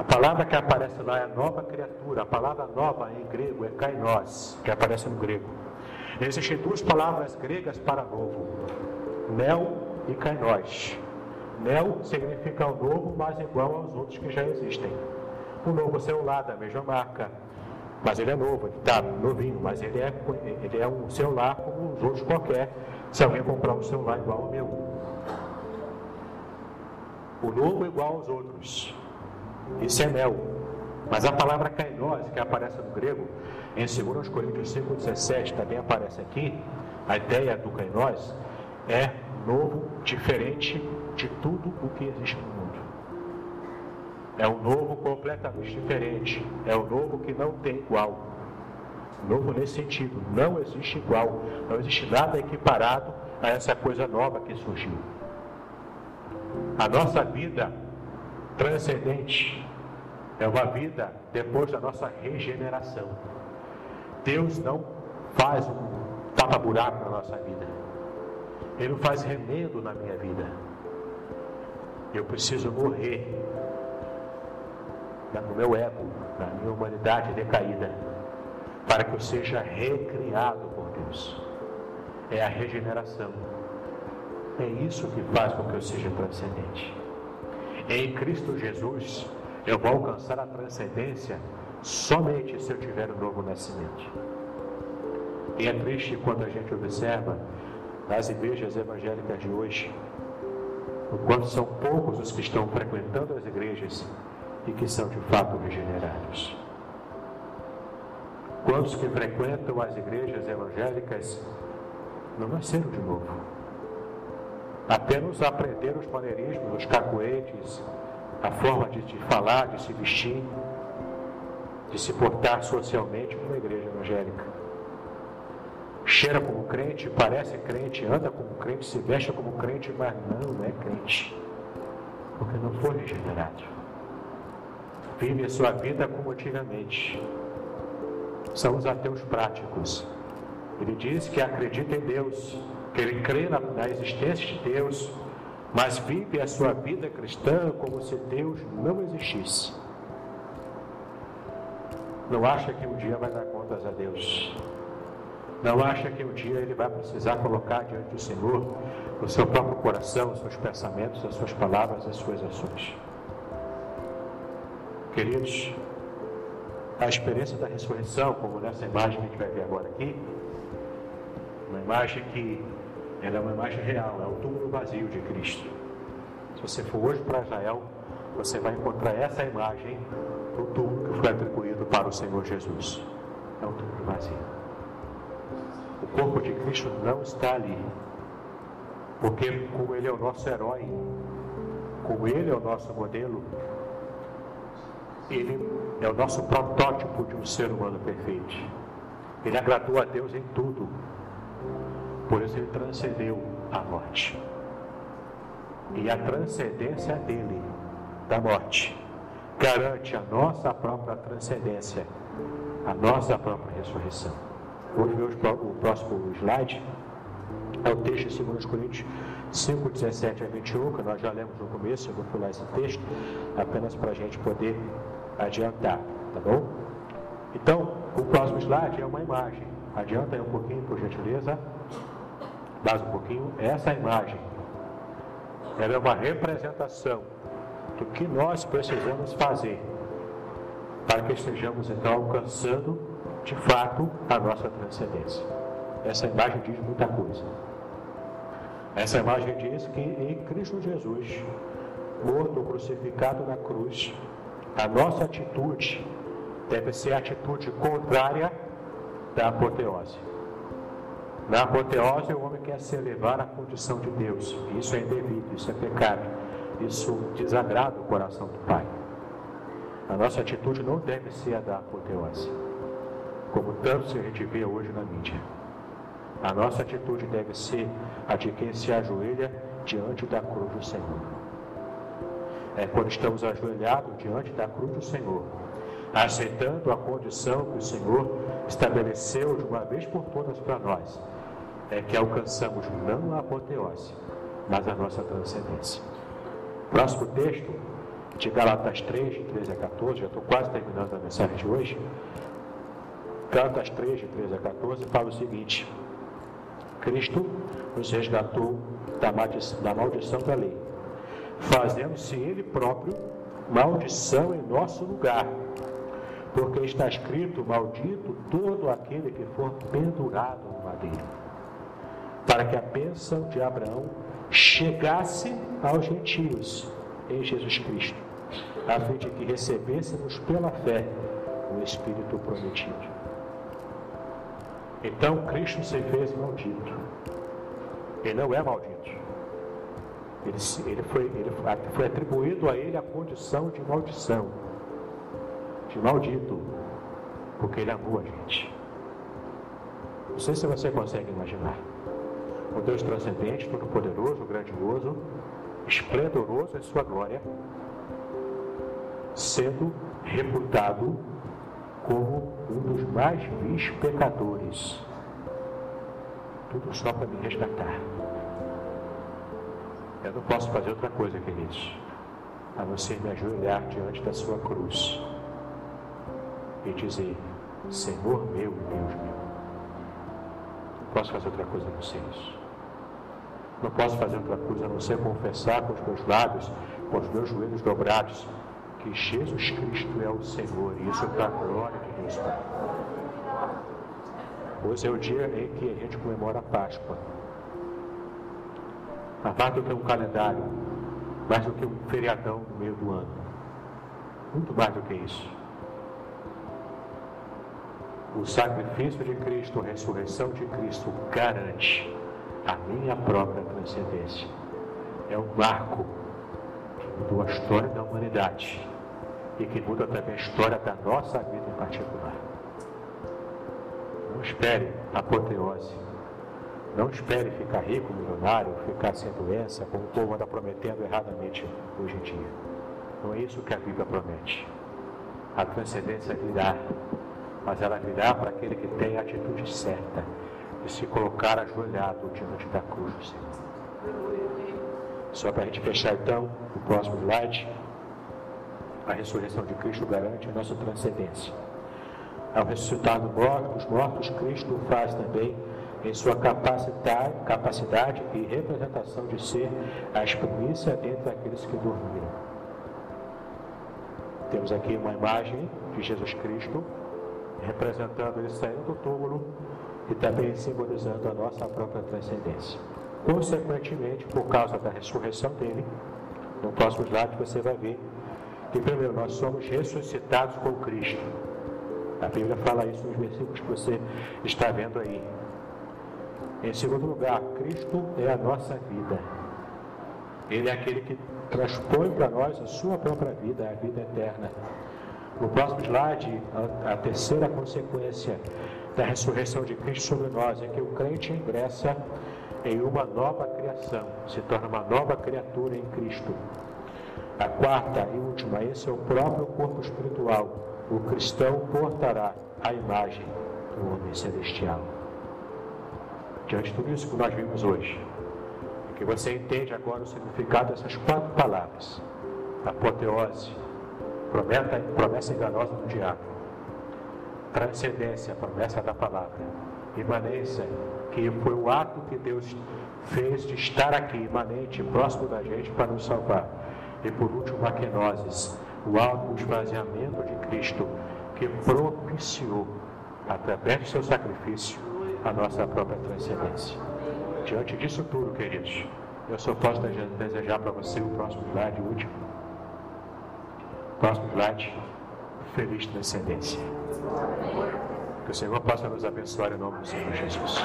A palavra que aparece lá é nova criatura. A palavra nova em grego é kainos, que aparece no grego. Existem duas palavras gregas para novo: neo e kainos. Neo significa o novo, mas igual aos outros que já existem. O novo celular da mesma marca, mas ele é novo, ele está novinho, mas ele é, ele é um celular como os outros qualquer. Se alguém comprar um celular igual ao meu. O novo é igual aos outros. Isso é mel. Mas a palavra kainose, que aparece no grego, em 2 Coríntios 5,17, também aparece aqui, a ideia do kainose é novo, diferente de tudo o que existe no mundo. É um novo completamente diferente. É um novo que não tem igual. Novo nesse sentido, não existe igual. Não existe nada equiparado a essa coisa nova que surgiu. A nossa vida transcendente. É uma vida depois da nossa regeneração. Deus não faz um tapa-buraco na nossa vida. Ele não faz remendo na minha vida. Eu preciso morrer no meu ego, na minha humanidade decaída, para que eu seja recriado por Deus. É a regeneração. É isso que faz com que eu seja transcendente. Em Cristo Jesus, eu vou alcançar a transcendência somente se eu tiver um novo nascimento. E é triste quando a gente observa nas igrejas evangélicas de hoje, o quanto são poucos os que estão frequentando as igrejas e que são de fato regenerados. Quantos que frequentam as igrejas evangélicas não nasceram de novo? Apenas aprenderam os maneirismos, os cacoetes, a forma de, de falar, de se vestir, de se portar socialmente numa igreja evangélica. Cheira como crente, parece crente, anda como crente, se veste como crente, mas não é crente, porque não foi regenerado. Vive a sua vida como antigamente. São os ateus práticos. Ele diz que acredita em Deus, que ele crê na, na existência de Deus, mas vive a sua vida cristã como se Deus não existisse. Não acha que um dia vai dar contas a Deus. Não acha que um dia ele vai precisar colocar diante do Senhor o seu próprio coração, os seus pensamentos, as suas palavras, as suas ações. Queridos, a experiência da ressurreição, como nessa imagem que a gente vai ver agora aqui, uma imagem que ela é uma imagem real, é o túmulo vazio de Cristo. Se você for hoje para Israel, você vai encontrar essa imagem do túmulo que foi atribuído para o Senhor Jesus. É um túmulo vazio. O corpo de Cristo não está ali, porque como Ele é o nosso herói, como Ele é o nosso modelo, Ele é o nosso protótipo de um ser humano perfeito. Ele agradou a Deus em tudo. Por isso ele transcendeu a morte. E a transcendência dele, da morte, garante a nossa própria transcendência, a nossa própria ressurreição. Vamos ver o próximo slide. É o texto de 2 Coríntios 5, 17 a 21, que nós já lemos no começo, eu vou pular esse texto, apenas para a gente poder adiantar, tá bom? Então, o próximo slide é uma imagem. Adianta aí um pouquinho, por gentileza mais um pouquinho, essa imagem. Ela é uma representação do que nós precisamos fazer para que estejamos então alcançando de fato a nossa transcendência. Essa imagem diz muita coisa. Essa imagem diz que em Cristo Jesus, morto, crucificado na cruz, a nossa atitude deve ser a atitude contrária da apoteose. Na apoteose, o homem quer se elevar à condição de Deus. Isso é indevido, isso é pecado. Isso desagrada o coração do Pai. A nossa atitude não deve ser a da apoteose, como tanto a gente vê hoje na mídia. A nossa atitude deve ser a de quem se ajoelha diante da cruz do Senhor. É quando estamos ajoelhados diante da cruz do Senhor, aceitando a condição que o Senhor estabeleceu de uma vez por todas para nós, é que alcançamos não a apoteose, mas a nossa transcendência. Próximo texto, de Galatas 3, de 13 a 14, já estou quase terminando a mensagem de hoje. Galatas 3, de 13 a 14, fala o seguinte: Cristo nos resgatou da maldição da, maldição da lei, fazendo-se Ele próprio maldição em nosso lugar, porque está escrito: Maldito todo aquele que for pendurado no madeiro para que a bênção de Abraão chegasse aos gentios em Jesus Cristo, a fim de que recebêssemos pela fé o Espírito prometido. Então Cristo se fez maldito. Ele não é maldito. Ele, ele, foi, ele foi atribuído a ele a condição de maldição, de maldito, porque ele amou a gente. Não sei se você consegue imaginar o Deus transcendente, todo-poderoso, grandioso, esplendoroso em sua glória, sendo reputado como um dos mais vis pecadores tudo só para me resgatar. Eu não posso fazer outra coisa, queridos, a você me ajoelhar diante da sua cruz e dizer: Senhor meu e Deus meu. Não posso fazer outra coisa a vocês. Não posso fazer outra coisa a não ser confessar com os meus lábios, com os meus joelhos dobrados, que Jesus Cristo é o Senhor, e isso para a glória de Deus Pai. Hoje é o dia em que a gente comemora a Páscoa. Mais do que um calendário, mais do que um feriadão no meio do ano. Muito mais do que isso. O sacrifício de Cristo, a ressurreição de Cristo garante a minha própria transcendência. É um marco que mudou a história da humanidade e que muda também a história da nossa vida em particular. Não espere apoteose. Não espere ficar rico, milionário, ficar sem doença, como o povo anda prometendo erradamente hoje em dia. Não é isso que a Bíblia promete. A transcendência virá, mas ela virá para aquele que tem a atitude certa de se colocar ajoelhado diante da cruz do Senhor. Só para a gente fechar então o próximo slide, a ressurreição de Cristo garante a nossa transcendência. Ao ressuscitar dos mortos, Cristo faz também em sua capacidade, capacidade e representação de ser a primícia entre aqueles que dormiram. Temos aqui uma imagem de Jesus Cristo representando ele saindo do túmulo e também simbolizando a nossa própria transcendência. Consequentemente, por causa da ressurreição dele, no próximo slide você vai ver que, primeiro, nós somos ressuscitados com Cristo. A Bíblia fala isso nos versículos que você está vendo aí. Em segundo lugar, Cristo é a nossa vida. Ele é aquele que transpõe para nós a sua própria vida, a vida eterna. No próximo slide, a, a terceira consequência da ressurreição de Cristo sobre nós é que o crente ingressa em uma nova criação, se torna uma nova criatura em Cristo. A quarta e última, esse é o próprio corpo espiritual. O cristão portará a imagem do homem celestial. Diante de tudo isso que nós vimos hoje, que você entende agora o significado dessas quatro palavras: apoteose, promessa enganosa do diabo, transcendência, promessa da palavra, imanência, que foi o ato que Deus fez de estar aqui, imanente, próximo da gente, para nos salvar. E por último, a kenosis, o alto esvaziamento de Cristo, que propiciou, através do seu sacrifício, a nossa própria transcendência. Diante disso tudo, queridos, eu só posso desejar para você o próximo slide, o último. Próximo slide, feliz transcendência. Que o Senhor possa nos abençoar em nome do Senhor Jesus.